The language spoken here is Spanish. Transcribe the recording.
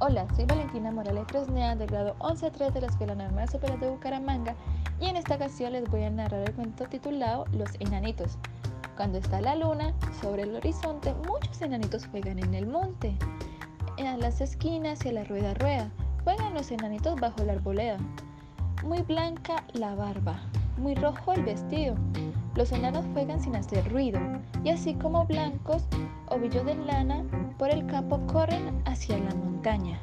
Hola, soy Valentina Morales Tresnea del grado 11-3 de la Escuela Normal Superior de Bucaramanga y en esta ocasión les voy a narrar el cuento titulado Los enanitos. Cuando está la luna sobre el horizonte, muchos enanitos juegan en el monte. A las esquinas y a la rueda rueda, juegan los enanitos bajo la arboleda. Muy blanca la barba, muy rojo el vestido. Los enanos juegan sin hacer ruido y así como blancos de lana por el campo corren hacia la montaña.